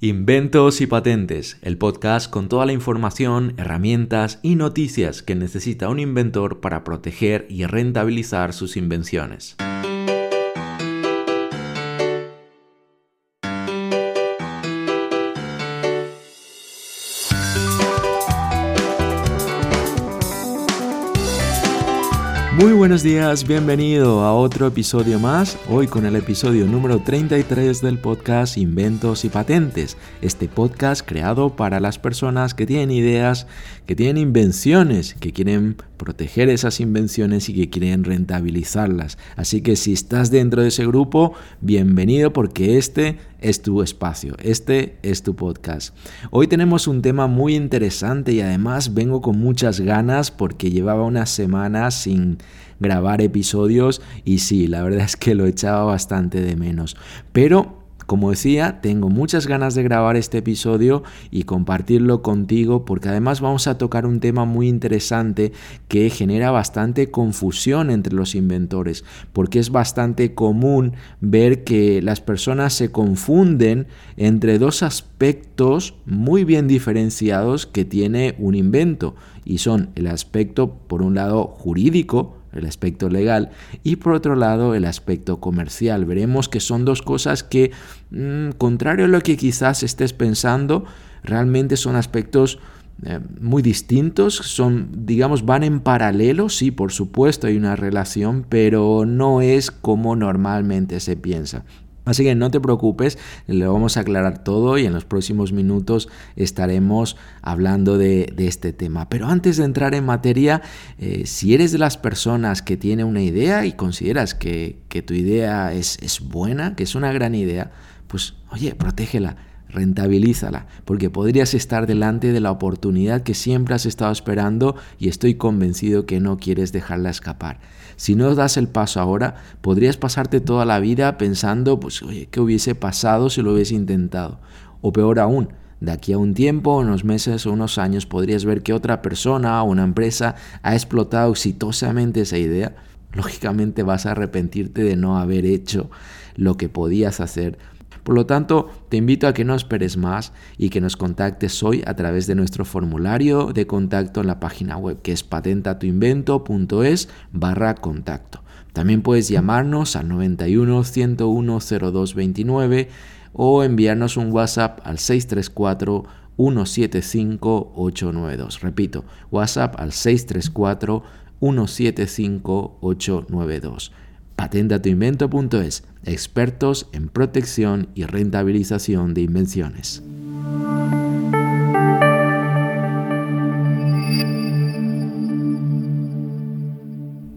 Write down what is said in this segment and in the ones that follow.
Inventos y Patentes, el podcast con toda la información, herramientas y noticias que necesita un inventor para proteger y rentabilizar sus invenciones. Muy buenos días, bienvenido a otro episodio más, hoy con el episodio número 33 del podcast Inventos y Patentes, este podcast creado para las personas que tienen ideas, que tienen invenciones, que quieren proteger esas invenciones y que quieren rentabilizarlas. Así que si estás dentro de ese grupo, bienvenido porque este es tu espacio, este es tu podcast. Hoy tenemos un tema muy interesante y además vengo con muchas ganas porque llevaba unas semanas sin grabar episodios y sí, la verdad es que lo echaba bastante de menos. Pero como decía, tengo muchas ganas de grabar este episodio y compartirlo contigo porque además vamos a tocar un tema muy interesante que genera bastante confusión entre los inventores, porque es bastante común ver que las personas se confunden entre dos aspectos muy bien diferenciados que tiene un invento y son el aspecto por un lado jurídico, el aspecto legal, y por otro lado el aspecto comercial. Veremos que son dos cosas que, mm, contrario a lo que quizás estés pensando, realmente son aspectos eh, muy distintos, son, digamos, van en paralelo, sí, por supuesto hay una relación, pero no es como normalmente se piensa. Así que no te preocupes, lo vamos a aclarar todo y en los próximos minutos estaremos hablando de, este tema. Pero antes de entrar en materia, eh, si eres de las personas que tiene una idea y consideras que, tu idea es, es buena, que es una gran idea, pues oye, protégela rentabilízala, porque podrías estar delante de la oportunidad que siempre has estado esperando y estoy convencido que no quieres dejarla escapar. Si no das el paso ahora, podrías pasarte toda la vida pensando, pues, oye, ¿qué hubiese pasado si lo hubiese intentado? O peor aún, de aquí a un tiempo, unos meses o unos años, podrías ver que otra persona o una empresa ha explotado exitosamente esa idea. Lógicamente vas a arrepentirte de no haber hecho lo que podías hacer por lo tanto, te invito a que no esperes más y que nos contactes hoy a través de nuestro formulario de contacto en la página web que es patentatuinvento.es barra contacto. También puedes llamarnos al 91 101 0229 o enviarnos un WhatsApp al 634 175 892. Repito, WhatsApp al 634 175 892 patentatuinvento.es, expertos en protección y rentabilización de invenciones.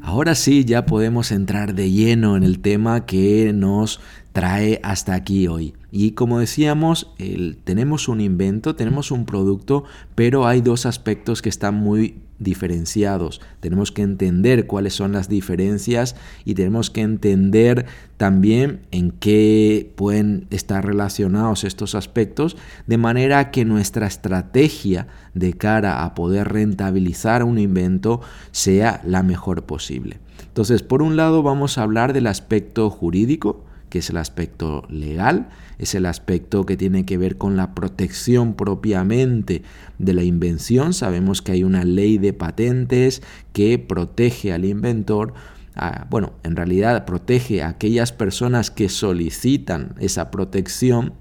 Ahora sí, ya podemos entrar de lleno en el tema que nos trae hasta aquí hoy. Y como decíamos, tenemos un invento, tenemos un producto, pero hay dos aspectos que están muy diferenciados. Tenemos que entender cuáles son las diferencias y tenemos que entender también en qué pueden estar relacionados estos aspectos, de manera que nuestra estrategia de cara a poder rentabilizar un invento sea la mejor posible. Entonces, por un lado vamos a hablar del aspecto jurídico, que es el aspecto legal, es el aspecto que tiene que ver con la protección propiamente de la invención. Sabemos que hay una ley de patentes que protege al inventor. bueno, en realidad protege a aquellas personas que solicitan esa protección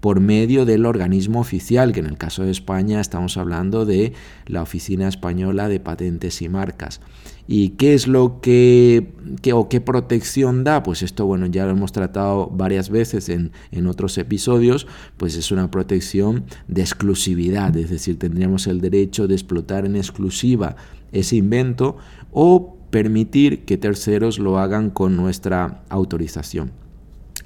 por medio del organismo oficial, que en el caso de España estamos hablando de la Oficina Española de Patentes y Marcas. ¿Y qué es lo que, o qué protección da? Pues esto, bueno, ya lo hemos tratado varias veces en, en otros episodios, pues es una protección de exclusividad, es decir, tendríamos el derecho de explotar en exclusiva ese invento o permitir que terceros lo hagan con nuestra autorización.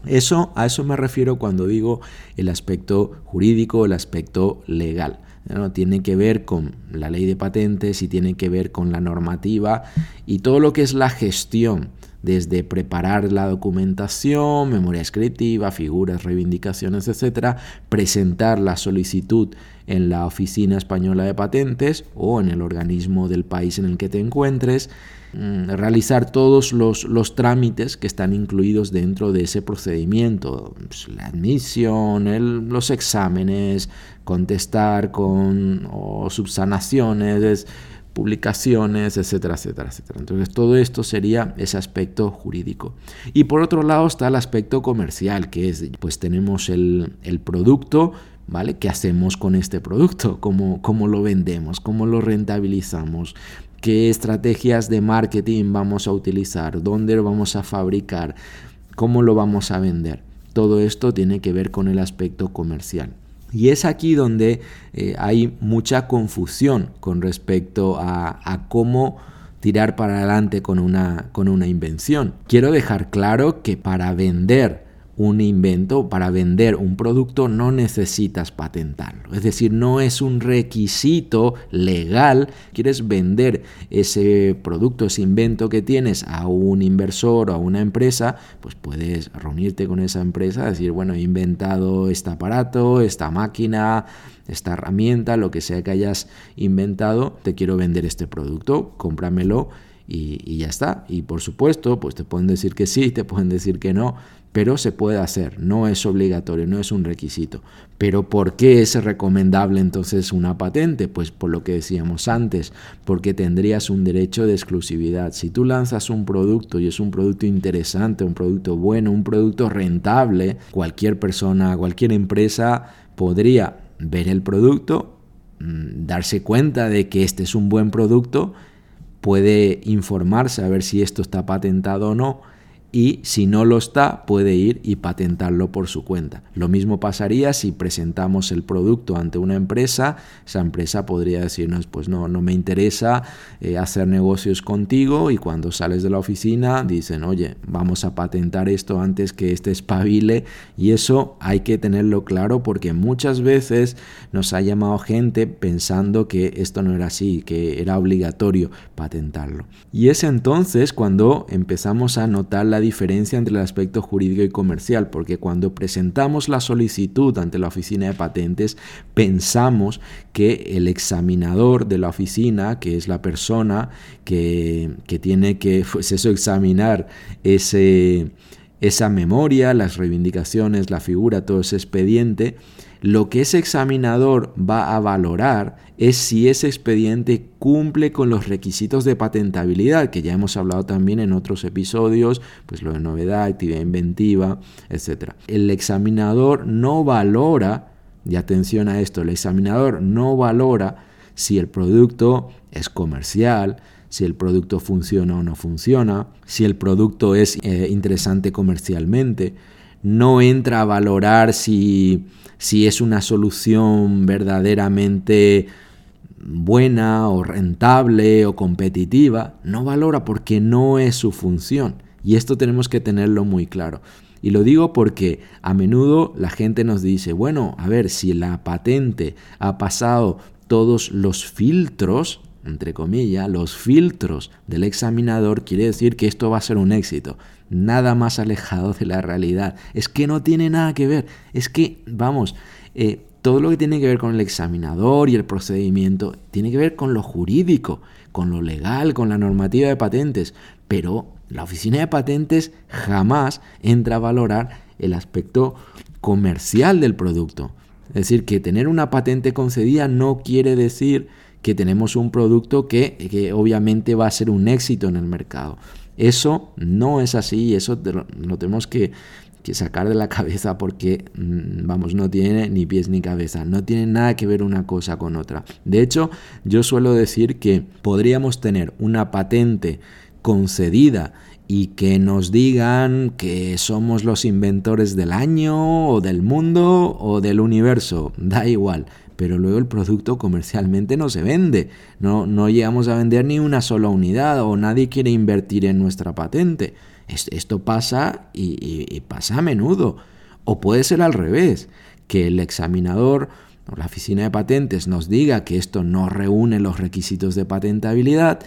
Eso, a eso me refiero cuando digo el aspecto jurídico, el aspecto legal. ¿no? tiene que ver con la ley de patentes y tiene que ver con la normativa y todo lo que es la gestión desde preparar la documentación, memoria escritiva, figuras, reivindicaciones, etcétera, presentar la solicitud en la Oficina Española de Patentes o en el organismo del país en el que te encuentres, realizar todos los, trámites que están incluidos dentro de ese procedimiento, pues, la admisión, los exámenes, contestar con subsanaciones, publicaciones, etcétera, etcétera, etcétera. Entonces todo esto sería ese aspecto jurídico. Y por otro lado está el aspecto comercial, que es, pues tenemos el, producto, ¿vale? ¿Qué hacemos con este producto? ¿Cómo, ¿Cómo lo vendemos? ¿Cómo lo rentabilizamos? ¿Qué estrategias de marketing vamos a utilizar? ¿Dónde lo vamos a fabricar? ¿Cómo lo vamos a vender? Todo esto tiene que ver con el aspecto comercial. Y es aquí donde eh, hay mucha confusión con respecto a, a cómo tirar para adelante con una, con una invención. Quiero dejar claro que para vender un invento, para vender un producto no necesitas patentarlo. Es decir, no es un requisito legal. Quieres vender ese producto, ese invento que tienes a un inversor o a una empresa, pues puedes reunirte con esa empresa, decir, bueno, he inventado este aparato, esta máquina, esta herramienta, lo que sea que hayas inventado, te quiero vender este producto, cómpramelo y, y, ya está. Y por supuesto, pues te pueden decir que sí, te pueden decir que no, pero se puede hacer, no es obligatorio, no es un requisito. Pero ¿por qué es recomendable entonces una patente? Pues por lo que decíamos antes, porque tendrías un derecho de exclusividad. Si tú lanzas un producto y es un producto interesante, un producto bueno, un producto rentable, cualquier persona, cualquier empresa podría ver el producto, mm, darse cuenta de que este es un buen producto, puede informarse a ver si esto está patentado o no y si no lo está puede ir y patentarlo por su cuenta. Lo mismo pasaría si presentamos el producto ante una empresa, esa empresa podría decirnos pues no, no me interesa eh, hacer negocios contigo y cuando sales de la oficina dicen oye vamos a patentar esto antes que este espabile y eso hay que tenerlo claro porque muchas veces nos ha llamado gente pensando que esto no era así, que era obligatorio patentarlo. Y es entonces cuando empezamos a notar la diferencia entre el aspecto jurídico y comercial, porque cuando presentamos la solicitud ante la oficina de patentes, pensamos que el examinador de la oficina, que es la persona que, tiene que pues eso, examinar ese, esa memoria, las reivindicaciones, la figura, todo ese expediente, lo que ese examinador va a valorar es si ese expediente cumple con los requisitos de patentabilidad, que ya hemos hablado también en otros episodios, pues lo de novedad, actividad inventiva, etc. El examinador no valora, y atención a esto, el examinador no valora si el producto es comercial, si el producto funciona o no funciona, si el producto es eh, interesante comercialmente, no entra a valorar si si es una solución verdaderamente buena o rentable o competitiva, no valora porque no es su función. Y esto tenemos que tenerlo muy claro. Y lo digo porque a menudo la gente nos dice, bueno, a ver, si la patente ha pasado todos los filtros, entre comillas, los filtros del examinador, quiere decir que esto va a ser un éxito nada más alejado de la realidad. Es que no tiene nada que ver. Es que, vamos, eh, todo lo que tiene que ver con el examinador y el procedimiento tiene que ver con lo jurídico, con lo legal, con la normativa de patentes. Pero la oficina de patentes jamás entra a valorar el aspecto comercial del producto. Es decir, que tener una patente concedida no quiere decir que tenemos un producto que, que obviamente va a ser un éxito en el mercado. Eso no es así, eso lo tenemos que, sacar de la cabeza porque, mm, vamos, no tiene ni pies ni cabeza, no tiene nada que ver una cosa con otra. De hecho, yo suelo decir que podríamos tener una patente concedida y que nos digan que somos los inventores del año o del mundo o del universo, da igual, pero luego el producto comercialmente no se vende. No, no llegamos a vender ni una sola unidad o nadie quiere invertir en nuestra patente. Esto pasa y, pasa a menudo. O puede ser al revés, que el examinador la oficina de patentes nos diga que esto no reúne los requisitos de patentabilidad,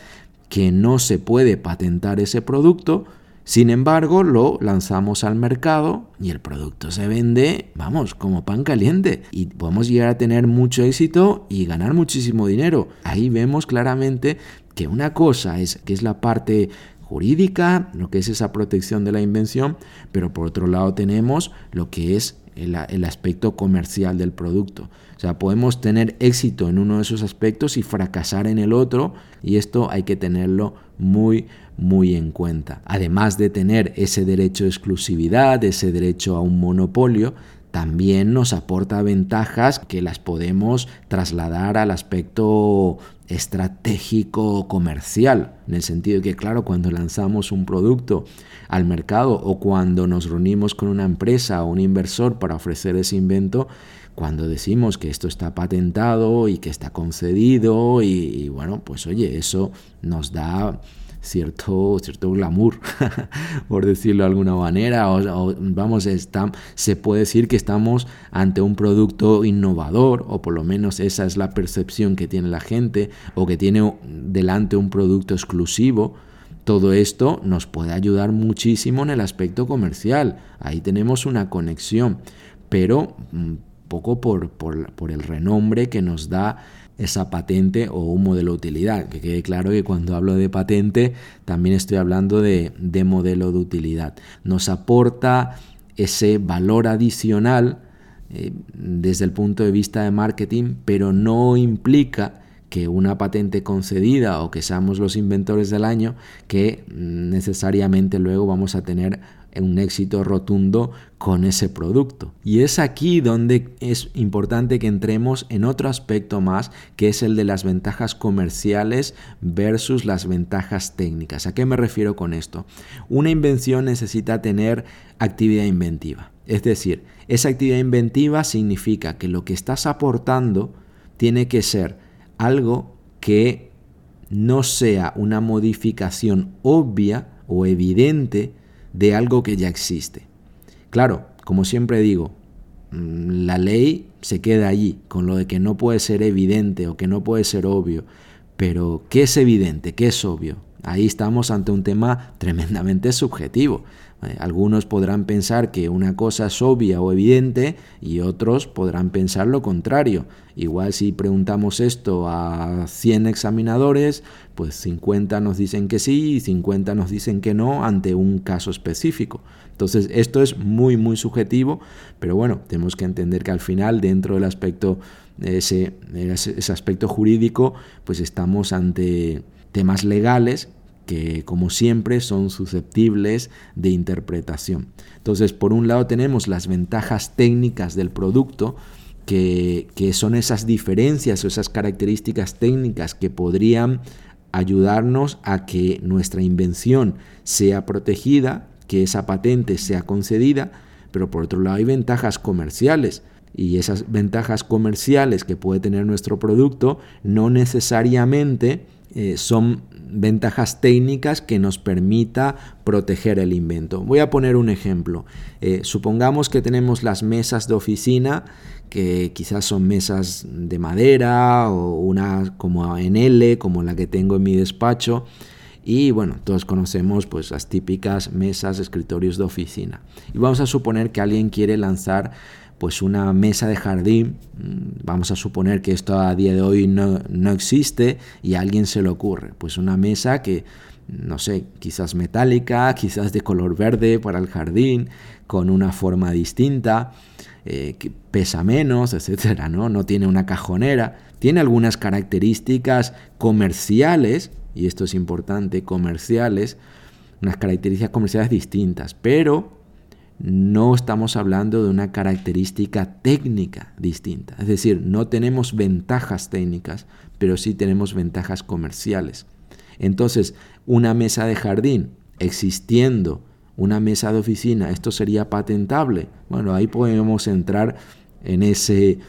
que no se puede patentar ese producto, sin embargo, lo lanzamos al mercado y el producto se vende, vamos, como pan caliente. Y podemos llegar a tener mucho éxito y ganar muchísimo dinero. Ahí vemos claramente que una cosa es que es la parte jurídica, lo que es esa protección de la invención, pero por otro lado tenemos lo que es el, el, aspecto comercial del producto. O sea, podemos tener éxito en uno de esos aspectos y fracasar en el otro, y esto hay que tenerlo muy, muy en cuenta. Además de tener ese derecho de exclusividad, ese derecho a un monopolio, también nos aporta ventajas que las podemos trasladar al aspecto estratégico comercial, en el sentido de que, claro, cuando lanzamos un producto al mercado o cuando nos reunimos con una empresa o un inversor para ofrecer ese invento, cuando decimos que esto está patentado y que está concedido y, bueno, pues oye, eso nos da cierto, cierto glamour, por decirlo de alguna manera. O, vamos, está, se puede decir que estamos ante un producto innovador, o por lo menos esa es la percepción que tiene la gente, o que tiene delante un producto exclusivo. Todo esto nos puede ayudar muchísimo en el aspecto comercial. Ahí tenemos una conexión, pero mm, poco por, por, por el renombre que nos da esa patente o un modelo de utilidad. Que quede claro que cuando hablo de patente también estoy hablando de, modelo de utilidad. Nos aporta ese valor adicional eh, desde el punto de vista de marketing, pero no implica que una patente concedida o que seamos los inventores del año, que necesariamente luego vamos a tener un éxito rotundo con ese producto. Y es aquí donde es importante que entremos en otro aspecto más, que es el de las ventajas comerciales versus las ventajas técnicas. ¿A qué me refiero con esto? Una invención necesita tener actividad inventiva. Es decir, esa actividad inventiva significa que lo que estás aportando tiene que ser algo que no sea una modificación obvia o evidente de algo que ya existe. Claro, como siempre digo, mm, la ley se queda allí, con lo de que no puede ser evidente o que no puede ser obvio. Pero, ¿qué es evidente? ¿Qué es obvio? Ahí estamos ante un tema tremendamente subjetivo. Eh, algunos podrán pensar que una cosa es obvia o evidente y otros podrán pensar lo contrario. Igual si preguntamos esto a 100 examinadores, pues 50 nos dicen que sí y 50 nos dicen que no ante un caso específico. Entonces esto es muy muy subjetivo, pero bueno, tenemos que entender que al final dentro del aspecto, ese, ese aspecto jurídico, pues estamos ante temas legales que como siempre son susceptibles de interpretación. Entonces, por un lado tenemos las ventajas técnicas del producto, que, son esas diferencias o esas características técnicas que podrían ayudarnos a que nuestra invención sea protegida, que esa patente sea concedida, pero por otro lado hay ventajas comerciales. Y esas ventajas comerciales que puede tener nuestro producto no necesariamente eh, son ventajas técnicas que nos permita proteger el invento. Voy a poner un ejemplo. Eh, supongamos que tenemos las mesas de oficina que quizás son mesas de madera o una como en L, como la que tengo en mi despacho. Y bueno, todos conocemos pues las típicas mesas, escritorios de oficina. Y vamos a suponer que alguien quiere lanzar pues una mesa de jardín, mm, vamos a suponer que esto a día de hoy no, existe y a alguien se le ocurre, pues una mesa que, no sé, quizás metálica, quizás de color verde para el jardín, con una forma distinta, eh, que pesa menos, etcétera, ¿no? No tiene una cajonera, tiene algunas características comerciales, y esto es importante, comerciales, unas características comerciales distintas, pero no estamos hablando de una característica técnica distinta. Es decir, no tenemos ventajas técnicas, pero sí tenemos ventajas comerciales. Entonces, una mesa de jardín existiendo una mesa de oficina, ¿esto sería patentable? Bueno, ahí podemos entrar en ese,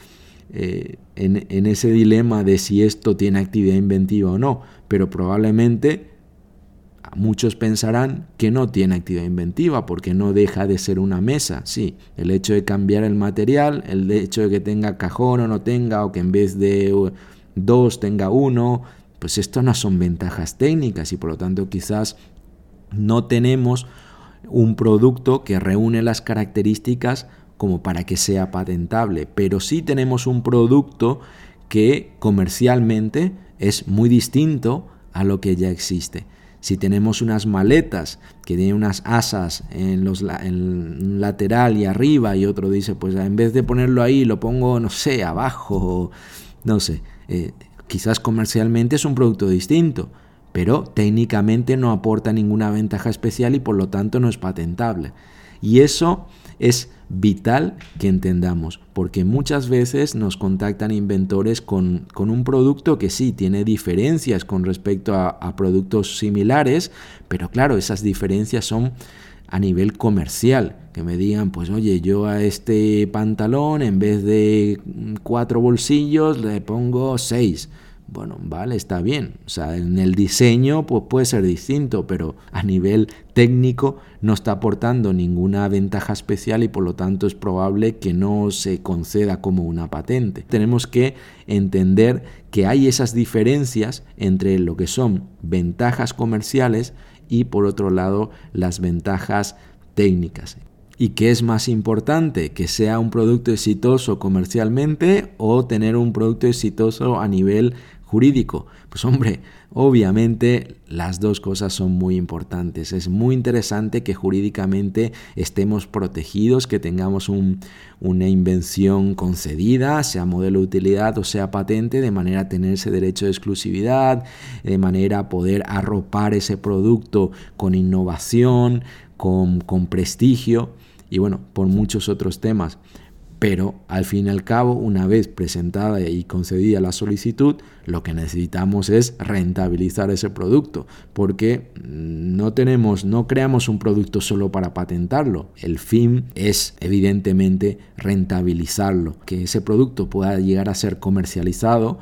eh, en ese dilema de si esto tiene actividad inventiva o no, pero probablemente Muchos pensarán que no tiene actividad inventiva porque no deja de ser una mesa. Sí, el hecho de cambiar el material, el hecho de que tenga cajón o no tenga, o que en vez de dos tenga uno, pues esto no son ventajas técnicas y por lo tanto quizás no tenemos un producto que reúne las características como para que sea patentable, pero sí tenemos un producto que comercialmente es muy distinto a lo que ya existe. Si tenemos unas maletas que tienen unas asas en los en lateral y arriba y otro dice, pues en vez de ponerlo ahí lo pongo, no sé, abajo, no sé, eh, quizás comercialmente es un producto distinto, pero técnicamente no aporta ninguna ventaja especial y por lo tanto no es patentable. Y eso es vital que entendamos, porque muchas veces nos contactan inventores con, un producto que sí tiene diferencias con respecto a, a productos similares, pero claro, esas diferencias son a nivel comercial, que me digan, pues oye, yo a este pantalón en vez de cuatro bolsillos le pongo seis bueno, vale, está bien. O sea, en el diseño pues, puede ser distinto, pero a nivel técnico no está aportando ninguna ventaja especial y por lo tanto es probable que no se conceda como una patente. Tenemos que entender que hay esas diferencias entre lo que son ventajas comerciales y por otro lado las ventajas técnicas. ¿Y qué es más importante? ¿Que sea un producto exitoso comercialmente o tener un producto exitoso a nivel jurídico? Pues hombre, obviamente las dos cosas son muy importantes. Es muy interesante que jurídicamente estemos protegidos, que tengamos una invención concedida, sea modelo de utilidad o sea patente, de manera a tener ese derecho de exclusividad, de manera a poder arropar ese producto con innovación, con, con prestigio y bueno, por muchos otros temas. Pero al fin y al cabo, una vez presentada y concedida la solicitud, lo que necesitamos es rentabilizar ese producto, porque no tenemos, no creamos un producto solo para patentarlo. El fin es evidentemente rentabilizarlo, que ese producto pueda llegar a ser comercializado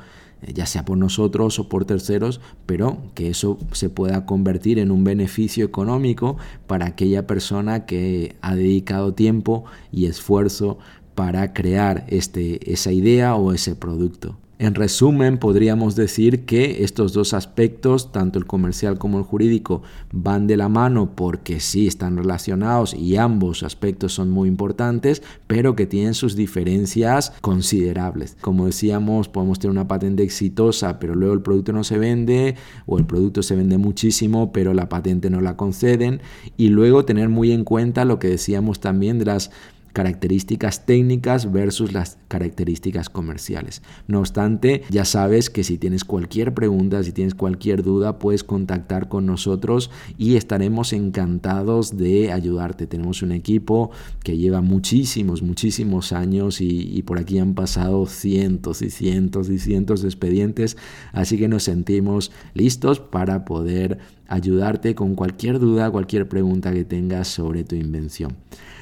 ya sea por nosotros o por terceros, pero que eso se pueda convertir en un beneficio económico para aquella persona que ha dedicado tiempo y esfuerzo para crear este, esa idea o ese producto. En resumen, podríamos decir que estos dos aspectos, tanto el comercial como el jurídico, van de la mano porque sí están relacionados y ambos aspectos son muy importantes, pero que tienen sus diferencias considerables. Como decíamos, podemos tener una patente exitosa, pero luego el producto no se vende, o el producto se vende muchísimo, pero la patente no la conceden, y luego tener muy en cuenta lo que decíamos también de las características técnicas versus las características comerciales. No obstante, ya sabes que si tienes cualquier pregunta, si tienes cualquier duda, puedes contactar con nosotros y estaremos encantados de ayudarte. Tenemos un equipo que lleva muchísimos, muchísimos años y, por aquí han pasado cientos y cientos y cientos de expedientes, así que nos sentimos listos para poder ayudarte con cualquier duda, cualquier pregunta que tengas sobre tu invención.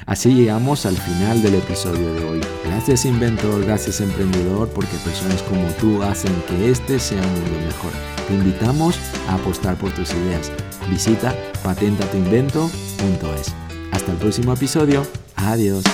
Así llegamos al final del episodio de hoy. Gracias inventor, gracias emprendedor, porque personas como tú hacen que este sea un mundo mejor. Te invitamos a apostar por tus ideas. Visita patentatuinvento.es. Hasta el próximo episodio. Adiós.